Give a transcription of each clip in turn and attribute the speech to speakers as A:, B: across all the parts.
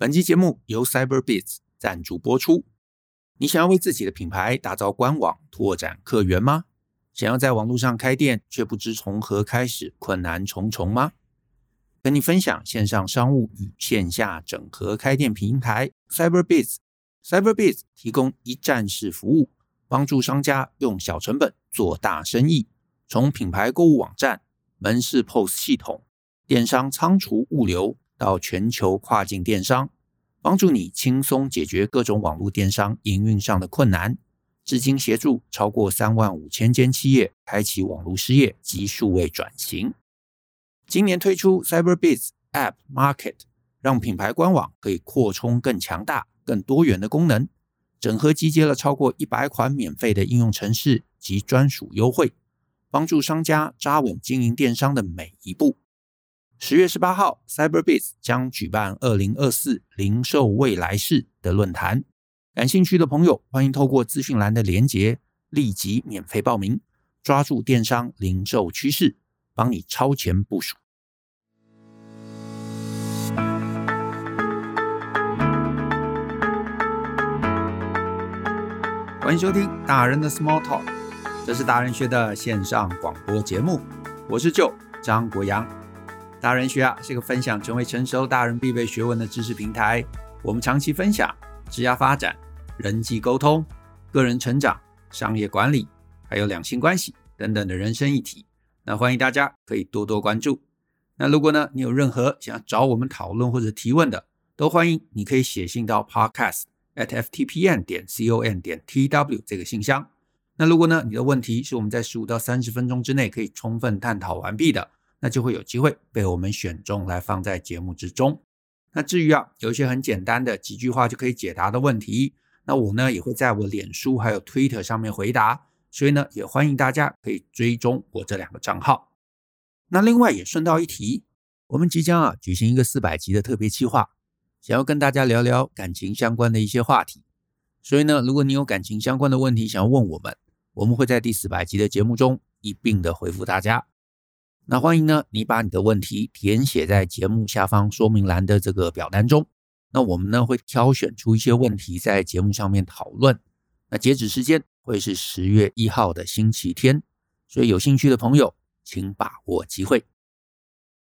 A: 本期节目由 Cyberbiz 赞助播出。你想要为自己的品牌打造官网、拓展客源吗？想要在网络上开店却不知从何开始，困难重重吗？跟你分享线上商务与线下整合开店平台 Cyberbiz。Cyberbiz 提供一站式服务，帮助商家用小成本做大生意。从品牌购物网站、门市 POS 系统、电商仓储物流到全球跨境电商，帮助你轻松解决各种网络电商营运上的困难。至今协助超过三万五千间企业开启网络事业及数位转型。今年推出 Cyberbiz App Market，让品牌官网可以扩充更强大、更多元的功能，整合集结了超过一百款免费的应用程式及专属优惠。帮助商家扎稳经营电商的每一步。十月十八号，Cyberbiz 将举办二零二四零售未来式的论坛，感兴趣的朋友欢迎透过资讯栏的连结立即免费报名，抓住电商零售趋势，帮你超前部署。欢迎收听大人的 Small Talk。这是达人学的线上广播节目，我是舅张国阳。达人学啊是个分享成为成熟大人必备学问的知识平台。我们长期分享职业发展、人际沟通、个人成长、商业管理，还有两性关系等等的人生议题。那欢迎大家可以多多关注。那如果呢你有任何想要找我们讨论或者提问的，都欢迎你可以写信到 podcast at ftpn 点 com 点 tw 这个信箱。那如果呢，你的问题是我们在十五到三十分钟之内可以充分探讨完毕的，那就会有机会被我们选中来放在节目之中。那至于啊，有一些很简单的几句话就可以解答的问题，那我呢也会在我脸书还有 Twitter 上面回答，所以呢也欢迎大家可以追踪我这两个账号。那另外也顺道一提，我们即将啊举行一个四百集的特别企划，想要跟大家聊聊感情相关的一些话题，所以呢，如果你有感情相关的问题想要问我们。我们会在第四百集的节目中一并的回复大家。那欢迎呢，你把你的问题填写在节目下方说明栏的这个表单中。那我们呢会挑选出一些问题在节目上面讨论。那截止时间会是十月一号的星期天，所以有兴趣的朋友请把握机会。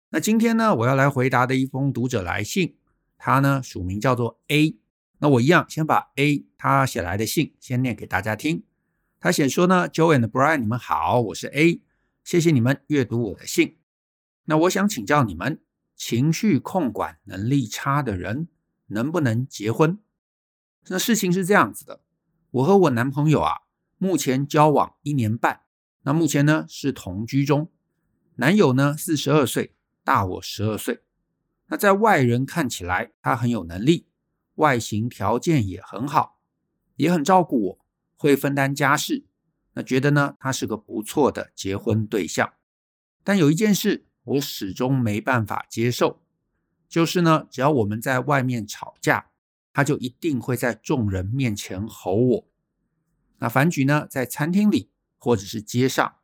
A: 那今天呢，我要来回答的一封读者来信，他呢署名叫做 A。那我一样先把 A 他写来的信先念给大家听。他写说呢，Joe and Brian，你们好，我是 A，谢谢你们阅读我的信。那我想请教你们，情绪控管能力差的人能不能结婚？那事情是这样子的，我和我男朋友啊，目前交往一年半，那目前呢是同居中。男友呢四十二岁，大我十二岁。那在外人看起来，他很有能力，外形条件也很好，也很照顾我。会分担家事，那觉得呢，他是个不错的结婚对象。但有一件事我始终没办法接受，就是呢，只要我们在外面吵架，他就一定会在众人面前吼我。那反举呢，在餐厅里或者是街上，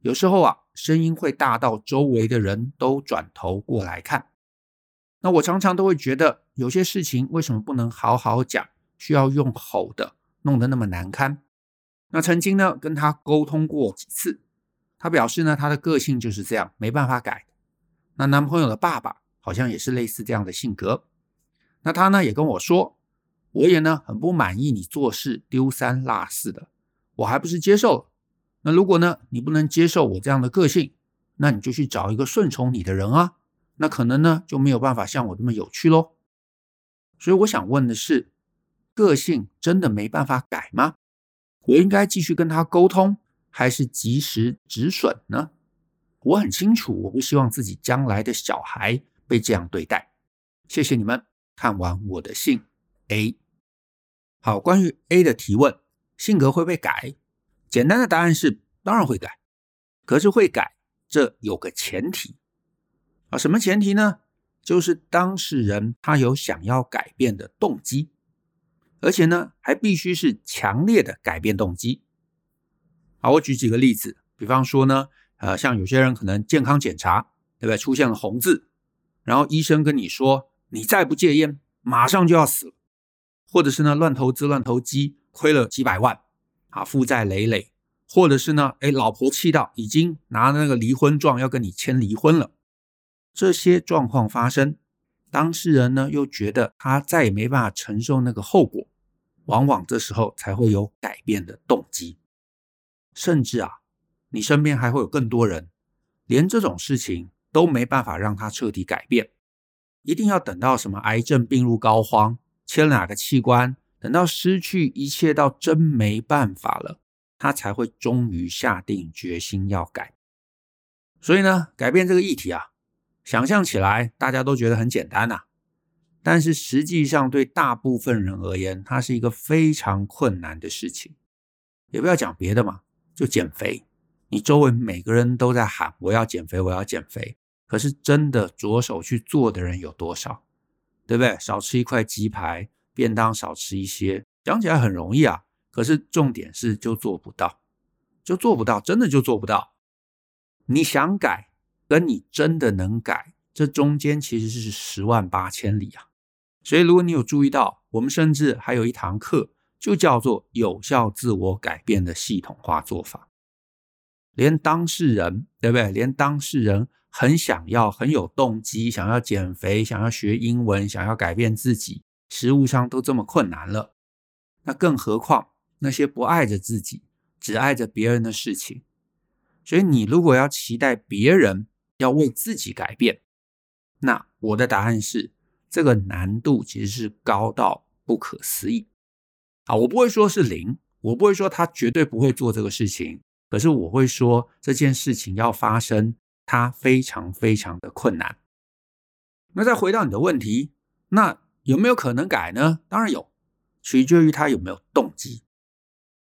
A: 有时候啊，声音会大到周围的人都转头过来看。那我常常都会觉得，有些事情为什么不能好好讲，需要用吼的？弄得那么难堪，那曾经呢跟他沟通过几次，他表示呢他的个性就是这样，没办法改。那男朋友的爸爸好像也是类似这样的性格。那他呢也跟我说，我也呢很不满意你做事丢三落四的，我还不是接受了。那如果呢你不能接受我这样的个性，那你就去找一个顺从你的人啊，那可能呢就没有办法像我这么有趣喽。所以我想问的是。个性真的没办法改吗？我应该继续跟他沟通，还是及时止损呢？我很清楚，我不希望自己将来的小孩被这样对待。谢谢你们看完我的信 A。好，关于 A 的提问，性格会不会改？简单的答案是当然会改，可是会改，这有个前提啊，什么前提呢？就是当事人他有想要改变的动机。而且呢，还必须是强烈的改变动机。好，我举几个例子，比方说呢，呃，像有些人可能健康检查，对不对？出现了红字，然后医生跟你说，你再不戒烟，马上就要死了，或者是呢乱投资乱投机亏了几百万啊，负债累累，或者是呢，哎，老婆气到已经拿那个离婚状要跟你签离婚了，这些状况发生，当事人呢又觉得他再也没办法承受那个后果，往往这时候才会有改变的动机，甚至啊，你身边还会有更多人，连这种事情都没办法让他彻底改变。一定要等到什么癌症病入膏肓，切哪个器官，等到失去一切到真没办法了，他才会终于下定决心要改。所以呢，改变这个议题啊，想象起来大家都觉得很简单呐，但是实际上对大部分人而言，它是一个非常困难的事情。也不要讲别的嘛，就减肥，你周围每个人都在喊我要减肥，我要减肥。可是真的着手去做的人有多少？对不对？少吃一块鸡排，便当少吃一些，讲起来很容易啊。可是重点是就做不到，就做不到，真的就做不到。你想改，跟你真的能改，这中间其实是十万八千里啊。所以如果你有注意到，我们甚至还有一堂课，就叫做有效自我改变的系统化做法。连当事人，对不对？连当事人。很想要，很有动机，想要减肥，想要学英文，想要改变自己，实务上都这么困难了，那更何况那些不爱着自己，只爱着别人的事情。所以，你如果要期待别人要为自己改变，那我的答案是，这个难度其实是高到不可思议。啊，我不会说是零，我不会说他绝对不会做这个事情，可是我会说这件事情要发生。它非常非常的困难。那再回到你的问题，那有没有可能改呢？当然有，取决于他有没有动机。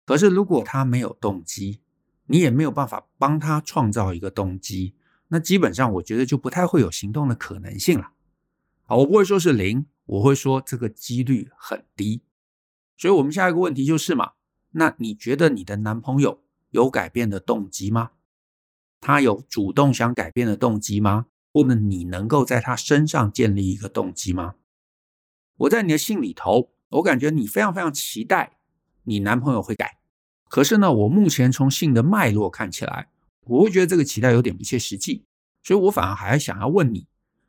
A: 可是如果他没有动机，你也没有办法帮他创造一个动机，那基本上我觉得就不太会有行动的可能性了。好，我不会说是零，我会说这个几率很低。所以我们下一个问题就是嘛，那你觉得你的男朋友有改变的动机吗？他有主动想改变的动机吗？或者你能够在他身上建立一个动机吗？我在你的信里头，我感觉你非常非常期待你男朋友会改。可是呢，我目前从信的脉络看起来，我会觉得这个期待有点不切实际，所以我反而还想要问你，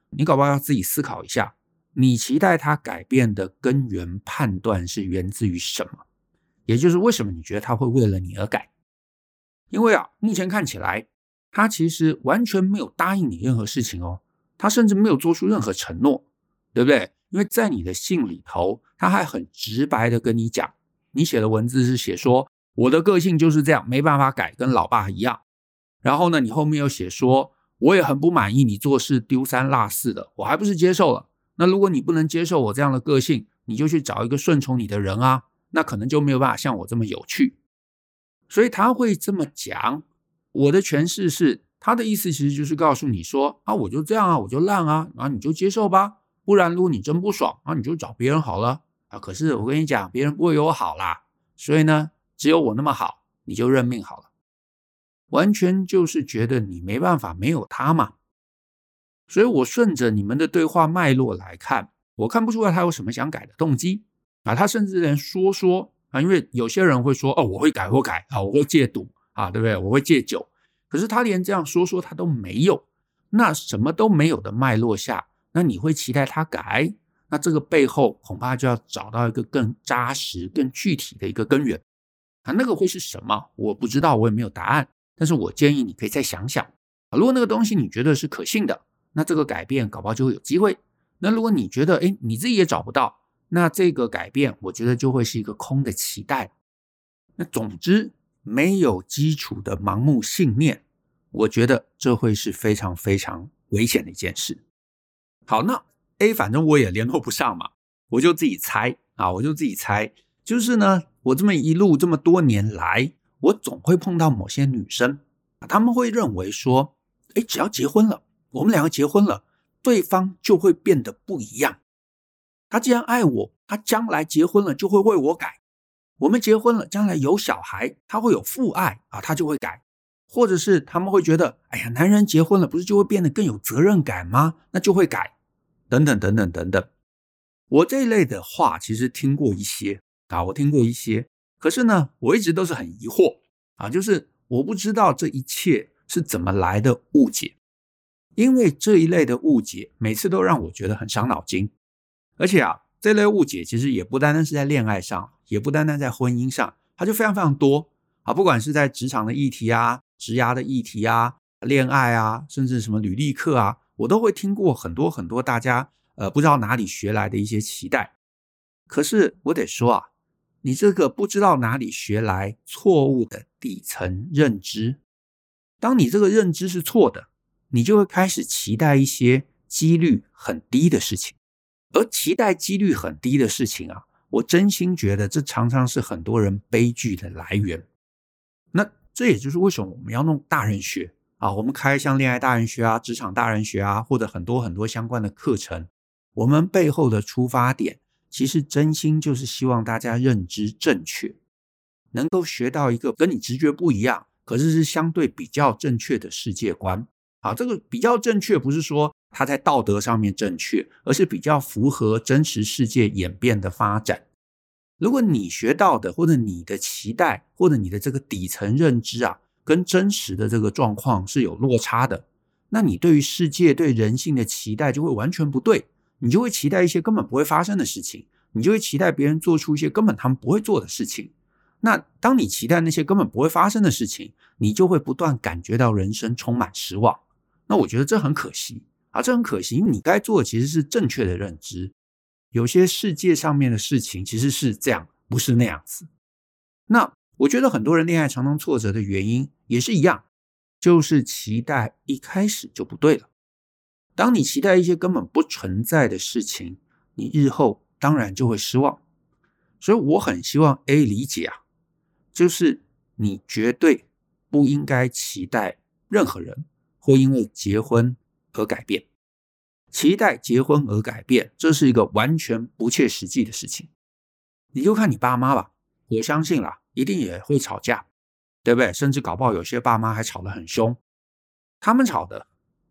A: 你搞不好要自己思考一下，你期待他改变的根源判断是源自于什么？也就是为什么你觉得他会为了你而改？因为啊，目前看起来。他其实完全没有答应你任何事情哦，他甚至没有做出任何承诺，对不对？因为在你的信里头，他还很直白的跟你讲，你写的文字是写说我的个性就是这样，没办法改，跟老爸一样。然后呢，你后面又写说我也很不满意你做事丢三落四的，我还不是接受了。那如果你不能接受我这样的个性，你就去找一个顺从你的人啊，那可能就没有办法像我这么有趣。所以他会这么讲。我的诠释是，他的意思其实就是告诉你说啊，我就这样啊，我就烂啊，然后你就接受吧。不然，如果你真不爽啊，你就找别人好了啊。可是我跟你讲，别人不会有我好啦。所以呢，只有我那么好，你就认命好了。完全就是觉得你没办法没有他嘛。所以我顺着你们的对话脉络来看，我看不出来他有什么想改的动机啊。他甚至连说说啊，因为有些人会说哦，我会改，我改啊，我会戒赌。啊，对不对？我会戒酒，可是他连这样说说他都没有，那什么都没有的脉络下，那你会期待他改？那这个背后恐怕就要找到一个更扎实、更具体的一个根源。啊，那个会是什么？我不知道，我也没有答案。但是我建议你可以再想想啊，如果那个东西你觉得是可信的，那这个改变搞不好就会有机会。那如果你觉得，哎，你自己也找不到，那这个改变，我觉得就会是一个空的期待。那总之。没有基础的盲目信念，我觉得这会是非常非常危险的一件事。好，那 A 反正我也联络不上嘛，我就自己猜啊，我就自己猜，就是呢，我这么一路这么多年来，我总会碰到某些女生啊，她们会认为说，哎，只要结婚了，我们两个结婚了，对方就会变得不一样。他既然爱我，他将来结婚了就会为我改。我们结婚了，将来有小孩，他会有父爱啊，他就会改，或者是他们会觉得，哎呀，男人结婚了，不是就会变得更有责任感吗？那就会改，等等等等等等。我这一类的话其实听过一些啊，我听过一些，可是呢，我一直都是很疑惑啊，就是我不知道这一切是怎么来的误解，因为这一类的误解每次都让我觉得很伤脑筋，而且啊，这类误解其实也不单单是在恋爱上，也不单单在婚姻上，它就非常非常多。啊，不管是在职场的议题啊、职涯的议题啊、恋爱啊，甚至什么履历课啊，我都会听过很多很多大家。呃，不知道哪里学来的一些期待，可是我得说啊，你这个不知道哪里学来错误的底层认知，当你这个认知是错的，你就会开始期待一些几率很低的事情，而期待几率很低的事情啊，我真心觉得这常常是很多人悲剧的来源。那这也就是为什么我们要弄大人学啊，我们开像恋爱大人学啊、职场大人学啊，或者很多很多相关的课程。我们背后的出发点，其实真心就是希望大家认知正确，能够学到一个跟你直觉不一样，可是是相对比较正确的世界观。啊，这个比较正确，不是说它在道德上面正确，而是比较符合真实世界演变的发展。如果你学到的，或者你的期待，或者你的这个底层认知啊，跟真实的这个状况是有落差的，那你对于世界、对人性的期待就会完全不对。你就会期待一些根本不会发生的事情，你就会期待别人做出一些根本他们不会做的事情。那当你期待那些根本不会发生的事情，你就会不断感觉到人生充满失望。那我觉得这很可惜啊，这很可惜，因为你该做的其实是正确的认知。有些世界上面的事情其实是这样，不是那样子。那我觉得很多人恋爱常常挫折的原因也是一样，就是期待一开始就不对了。当你期待一些根本不存在的事情，你日后当然就会失望。所以我很希望 A 理解啊，就是你绝对不应该期待任何人会因为结婚而改变。期待结婚而改变，这是一个完全不切实际的事情。你就看你爸妈吧，我相信啦，一定也会吵架，对不对？甚至搞不好有些爸妈还吵得很凶，他们吵的。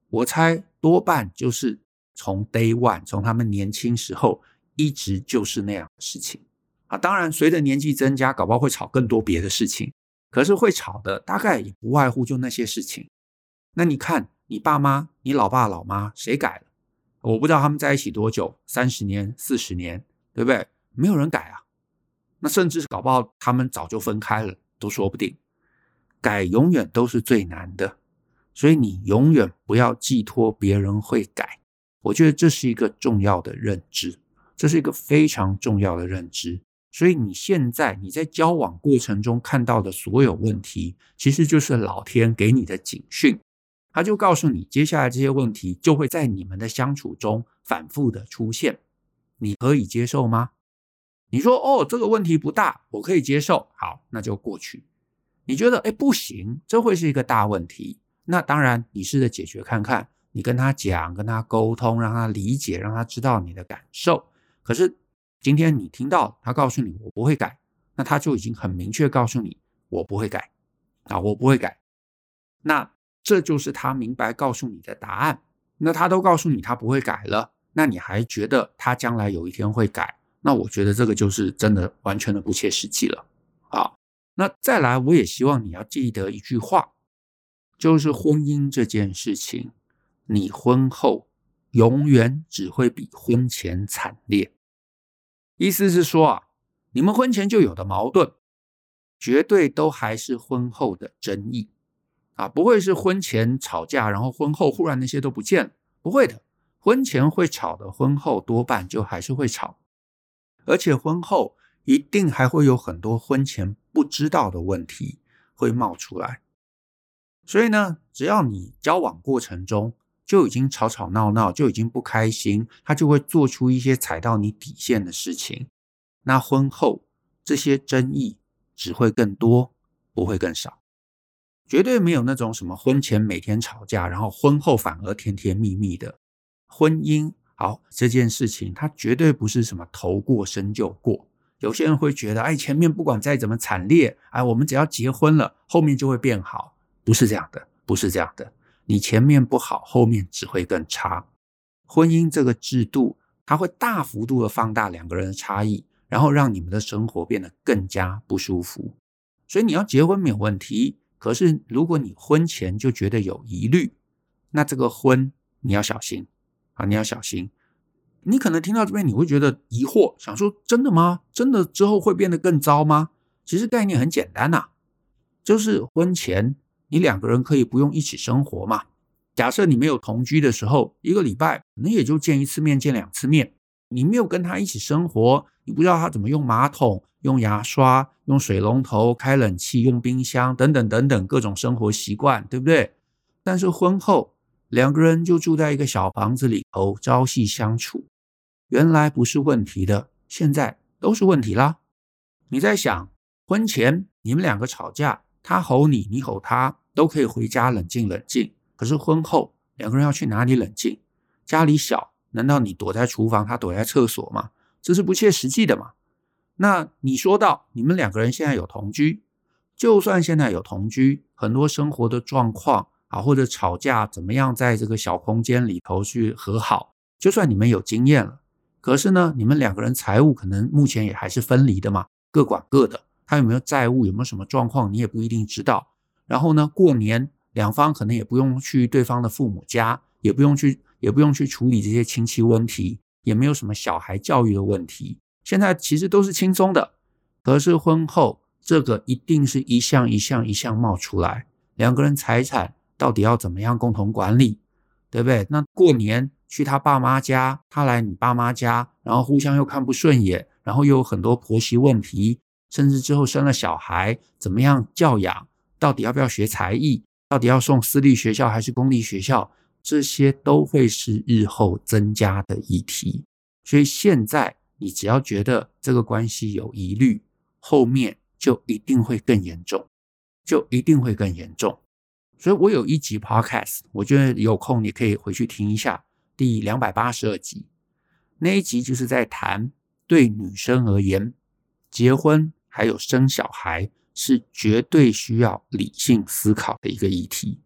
A: 我猜多半就是从 day one，从他们年轻时候一直就是那样的事情啊。当然，随着年纪增加，搞不好会吵更多别的事情。可是会吵的大概也不外乎就那些事情。那你看，你爸妈、你老爸老妈谁改了？我不知道他们在一起多久，三十年、四十年，对不对？没有人改啊。那甚至是搞不好他们早就分开了，都说不定。改永远都是最难的。所以你永远不要寄托别人会改，我觉得这是一个重要的认知，这是一个非常重要的认知。所以你现在你在交往过程中看到的所有问题，其实就是老天给你的警讯，他就告诉你，接下来这些问题就会在你们的相处中反复的出现，你可以接受吗？你说哦，这个问题不大，我可以接受，好，那就过去。你觉得哎不行，这会是一个大问题。那当然，你试着解决看看，你跟他讲，跟他沟通，让他理解，让他知道你的感受。可是今天你听到他告诉你我不会改，那他就已经很明确告诉你我不会改啊，我不会改。那这就是他明白告诉你的答案。那他都告诉你他不会改了，那你还觉得他将来有一天会改？那我觉得这个就是真的完全的不切实际了。好，那再来，我也希望你要记得一句话。就是婚姻这件事情，你婚后永远只会比婚前惨烈。意思是说啊，你们婚前就有的矛盾，绝对都还是婚后的争议啊，不会是婚前吵架，然后婚后忽然那些都不见了，不会的。婚前会吵的，婚后多半就还是会吵，而且婚后一定还会有很多婚前不知道的问题会冒出来。所以呢，只要你交往过程中就已经吵吵闹闹，就已经不开心，他就会做出一些踩到你底线的事情。那婚后这些争议只会更多，不会更少。绝对没有那种什么婚前每天吵架，然后婚后反而甜甜蜜蜜的婚姻。好，这件事情它绝对不是什么头过身就过。有些人会觉得，哎，前面不管再怎么惨烈，哎，我们只要结婚了，后面就会变好。不是这样的，不是这样的。你前面不好，后面只会更差。婚姻这个制度，它会大幅度的放大两个人的差异，然后让你们的生活变得更加不舒服。所以你要结婚没有问题，可是如果你婚前就觉得有疑虑，那这个婚你要小心啊，你要小心。你可能听到这边你会觉得疑惑，想说真的吗？真的之后会变得更糟吗？其实概念很简单呐，就是婚前你两个人可以不用一起生活嘛。假设你没有同居的时候，一个礼拜可能也就见一次面，见两次面。你没有跟他一起生活，你不知道他怎么用马桶、用牙刷、用水龙头、开冷气、用冰箱等等等等各种生活习惯，对不对？但是婚后两个人就住在一个小房子里头，朝夕相处，原来不是问题的，现在都是问题啦。你在想，婚前你们两个吵架，他吼你，你吼他，都可以回家冷静冷静。可是婚后两个人要去哪里冷静？家里小。难道你躲在厨房，他躲在厕所吗？这是不切实际的嘛？那你说到你们两个人现在有同居，就算现在有同居，很多生活的状况啊，或者吵架怎么样，在这个小空间里头去和好，就算你们有经验了，可是呢，你们两个人财务可能目前也还是分离的嘛，各管各的。他有没有债务，有没有什么状况，你也不一定知道。然后呢，过年两方可能也不用去对方的父母家，也不用去。也不用去处理这些亲戚问题，也没有什么小孩教育的问题。现在其实都是轻松的。可是婚后这个一定是一项一项一项冒出来，两个人财产到底要怎么样共同管理，对不对？那过年去他爸妈家，他来你爸妈家，然后互相又看不顺眼，然后又有很多婆媳问题，甚至之后生了小孩，怎么样教养？到底要不要学才艺？到底要送私立学校还是公立学校？这些都会是日后增加的议题，所以现在你只要觉得这个关系有疑虑，后面就一定会更严重，就一定会更严重。所以我有一集 Podcast，我觉得有空你可以回去听一下，第两百八十二集，那一集就是在谈对女生而言，结婚还有生小孩是绝对需要理性思考的一个议题。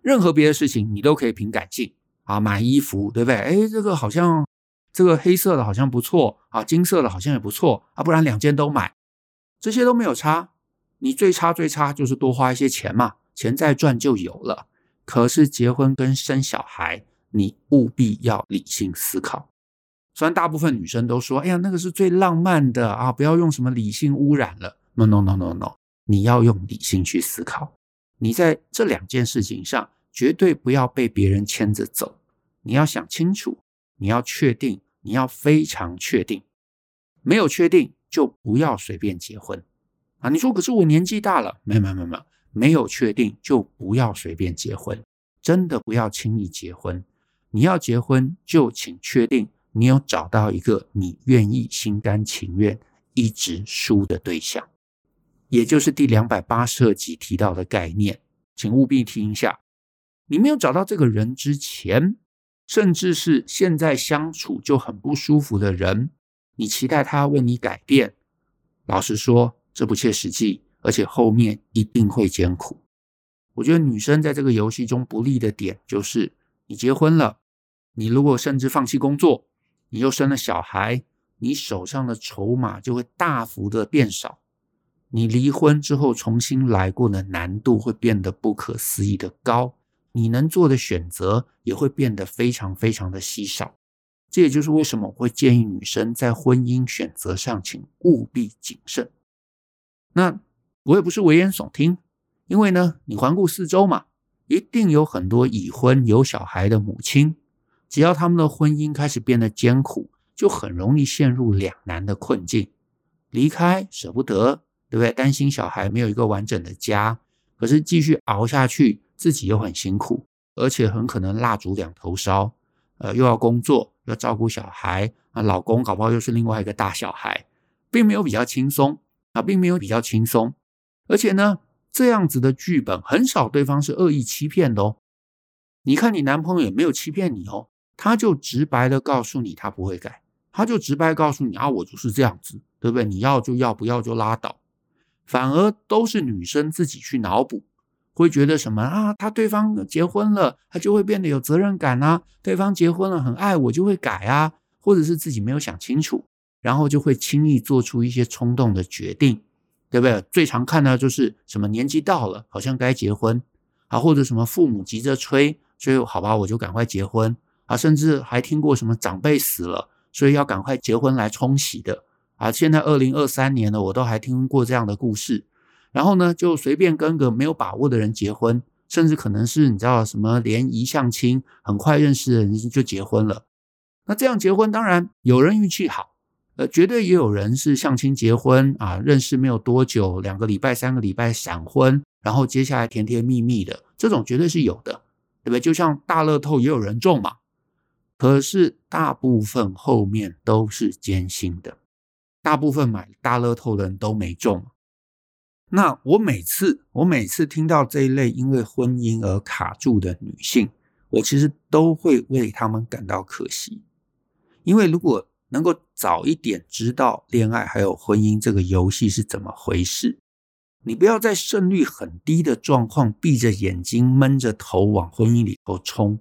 A: 任何别的事情你都可以凭感性啊，买衣服对不对？哎，这个好像这个黑色的好像不错啊，金色的好像也不错啊，不然两件都买，这些都没有差。你最差最差就是多花一些钱嘛，钱再赚就有了。可是结婚跟生小孩，你务必要理性思考。虽然大部分女生都说，哎呀，那个是最浪漫的啊，不要用什么理性污染了。No no no no no，你要用理性去思考。你在这两件事情上绝对不要被别人牵着走，你要想清楚，你要确定，你要非常确定。没有确定就不要随便结婚啊！你说可是我年纪大了，没有没有没有没有，没有确定就不要随便结婚，真的不要轻易结婚。你要结婚就请确定你有找到一个你愿意心甘情愿一直输的对象。也就是第两百八十二集提到的概念，请务必听一下。你没有找到这个人之前，甚至是现在相处就很不舒服的人，你期待他为你改变，老实说，这不切实际，而且后面一定会艰苦。我觉得女生在这个游戏中不利的点就是，你结婚了，你如果甚至放弃工作，你又生了小孩，你手上的筹码就会大幅的变少。你离婚之后重新来过的难度会变得不可思议的高，你能做的选择也会变得非常非常的稀少。这也就是为什么我会建议女生在婚姻选择上，请务必谨慎。那我也不是危言耸听，因为呢，你环顾四周嘛，一定有很多已婚有小孩的母亲，只要他们的婚姻开始变得艰苦，就很容易陷入两难的困境，离开舍不得。对不对？担心小孩没有一个完整的家，可是继续熬下去，自己又很辛苦，而且很可能蜡烛两头烧。呃，又要工作，要照顾小孩，啊，老公搞不好又是另外一个大小孩，并没有比较轻松啊，并没有比较轻松。而且呢，这样子的剧本很少，对方是恶意欺骗的哦。你看，你男朋友也没有欺骗你哦，他就直白的告诉你他不会改，他就直白告诉你啊，我就是这样子，对不对？你要就要，不要就拉倒。反而都是女生自己去脑补，会觉得什么啊？他对方结婚了，他就会变得有责任感啊。对方结婚了，很爱我，就会改啊。或者是自己没有想清楚，然后就会轻易做出一些冲动的决定，对不对？最常看到就是什么年纪到了，好像该结婚啊，或者什么父母急着催，所以好吧，我就赶快结婚啊，甚至还听过什么长辈死了，所以要赶快结婚来冲喜的啊。现在二零二三年了，我都还听过这样的故事，然后呢，就随便跟个没有把握的人结婚。甚至可能是你知道什么联谊相亲，很快认识的人就结婚了。那这样结婚，当然有人运气好，呃，绝对也有人是相亲结婚啊，认识没有多久，两个礼拜、三个礼拜闪婚，然后接下来甜甜蜜蜜的，这种绝对是有的，对不对？就像大乐透也有人中嘛。可是大部分后面都是艰辛的，大部分买大乐透的人都没中。那我每次我每次听到这一类因为婚姻而卡住的女性，我其实都会为她们感到可惜，因为如果能够早一点知道恋爱还有婚姻这个游戏是怎么回事，你不要在胜率很低的状况闭着眼睛闷着头往婚姻里头冲，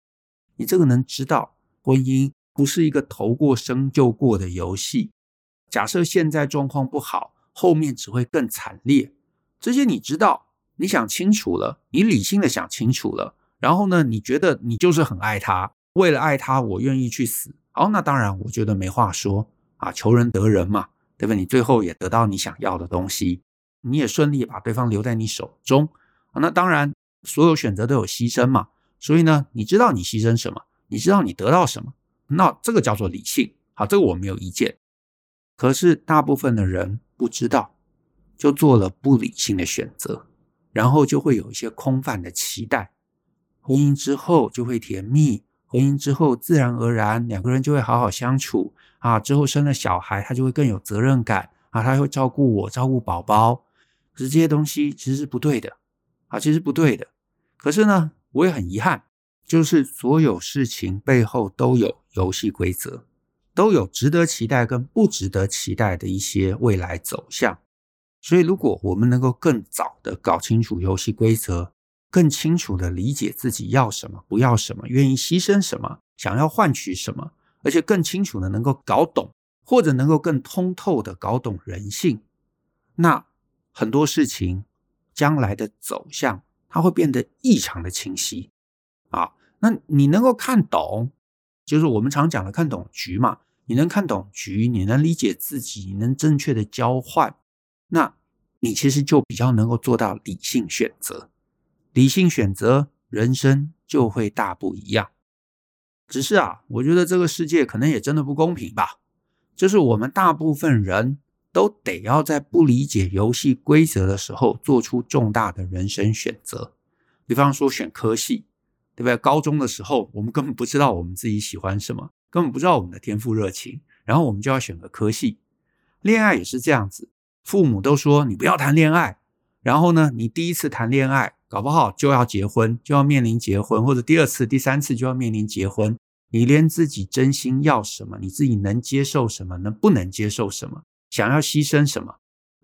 A: 你这个能知道婚姻不是一个头过生就过的游戏，假设现在状况不好，后面只会更惨烈。这些你知道，你想清楚了，你理性的想清楚了，然后呢，你觉得你就是很爱他，为了爱他，我愿意去死。好，那当然，我觉得没话说啊，求人得人嘛，对吧？你最后也得到你想要的东西，你也顺利把对方留在你手中。那当然，所有选择都有牺牲嘛，所以呢，你知道你牺牲什么，你知道你得到什么，那这个叫做理性。好，这个我没有意见。可是大部分的人不知道。就做了不理性的选择，然后就会有一些空泛的期待。婚姻之后就会甜蜜，婚姻之后自然而然两个人就会好好相处啊。之后生了小孩，他就会更有责任感啊，他会照顾我，照顾宝宝。可是这些东西其实是不对的啊，其实不对的。可是呢，我也很遗憾，就是所有事情背后都有游戏规则，都有值得期待跟不值得期待的一些未来走向。所以，如果我们能够更早的搞清楚游戏规则，更清楚的理解自己要什么、不要什么、愿意牺牲什么、想要换取什么，而且更清楚的能够搞懂，或者能够更通透的搞懂人性，那很多事情将来的走向，它会变得异常的清晰。那你能够看懂，就是我们常讲的看懂局嘛。你能看懂局，你能理解自己，你能正确的交换。那你其实就比较能够做到理性选择，理性选择，人生就会大不一样。只是啊，我觉得这个世界可能也真的不公平吧，就是我们大部分人都得要在不理解游戏规则的时候做出重大的人生选择。比方说选科系，对不对？高中的时候我们根本不知道我们自己喜欢什么，根本不知道我们的天赋热情，然后我们就要选个科系。恋爱也是这样子。父母都说你不要谈恋爱，然后呢，你第一次谈恋爱，搞不好就要结婚，就要面临结婚，或者第二次、第三次就要面临结婚。你连自己真心要什么，你自己能接受什么，能不能接受什么，想要牺牲什么，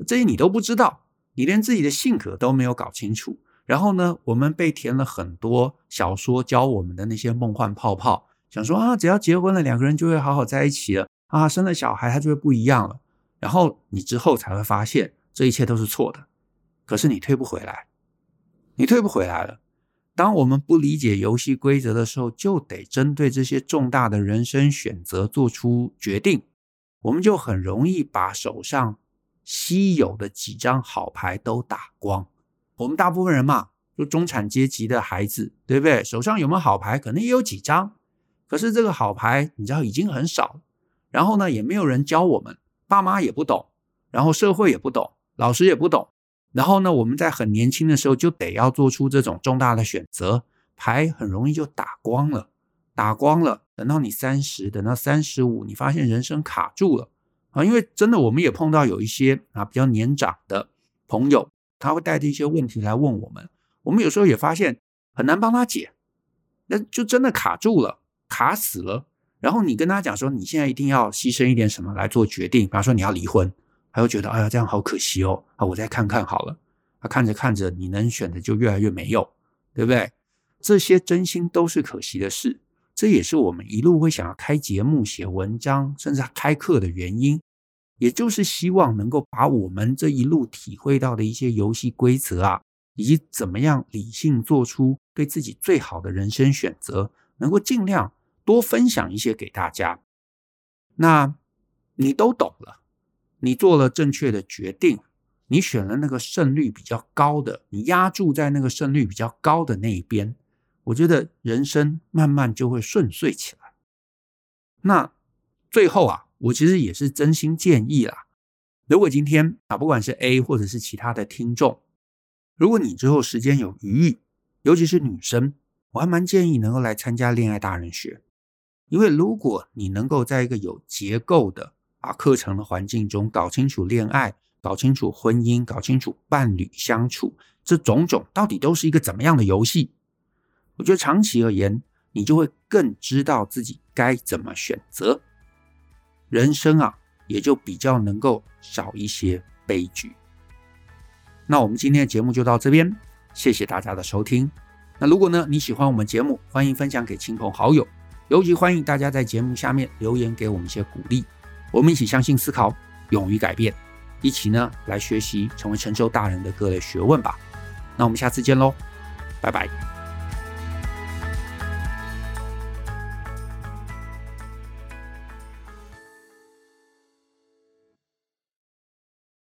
A: 这些你都不知道，你连自己的性格都没有搞清楚。然后呢，我们被填了很多小说教我们的那些梦幻泡泡，想说啊，只要结婚了，两个人就会好好在一起了啊，生了小孩他就会不一样了。然后你之后才会发现，这一切都是错的。可是你退不回来，你退不回来了。当我们不理解游戏规则的时候，就得针对这些重大的人生选择做出决定。我们就很容易把手上稀有的几张好牌都打光。我们大部分人嘛，就中产阶级的孩子，对不对？手上有没有好牌？可能也有几张。可是这个好牌，你知道已经很少。然后呢，也没有人教我们。爸妈也不懂，然后社会也不懂，老师也不懂，然后呢，我们在很年轻的时候就得要做出这种重大的选择，牌很容易就打光了，打光了。等到你三十，等到三十五，你发现人生卡住了啊！因为真的，我们也碰到有一些啊比较年长的朋友，他会带着一些问题来问我们，我们有时候也发现很难帮他解，那就真的卡住了，卡死了。然后你跟他讲说，你现在一定要牺牲一点什么来做决定，比方说你要离婚，他会觉得哎呀这样好可惜哦，啊我再看看好了，啊看着看着你能选的就越来越没有，对不对？这些真心都是可惜的事，这也是我们一路会想要开节目、写文章，甚至开课的原因，也就是希望能够把我们这一路体会到的一些游戏规则啊，以及怎么样理性做出对自己最好的人生选择，能够尽量多分享一些给大家。那你都懂了，你做了正确的决定，你选了那个胜率比较高的，你压注在那个胜率比较高的那一边。我觉得人生慢慢就会顺遂起来。那最后啊，我其实也是真心建议啦，如果今天啊，不管是 A 或者是其他的听众，如果你之后时间有余裕，尤其是女生，我还蛮建议能够来参加恋爱大人学，因为如果你能够在一个有结构的啊课程的环境中搞清楚恋爱，搞清楚婚姻，搞清楚伴侣相处，这种种到底都是一个怎么样的游戏。我觉得长期而言，你就会更知道自己该怎么选择，人生啊，也就比较能够少一些悲剧。那我们今天的节目就到这边，谢谢大家的收听。那如果呢，你喜欢我们节目，欢迎分享给亲朋好友，尤其欢迎大家在节目下面留言给我们一些鼓励。我们一起相信、思考、勇于改变，一起呢来学习成为成熟大人的各类学问吧。那我们下次见喽，拜拜。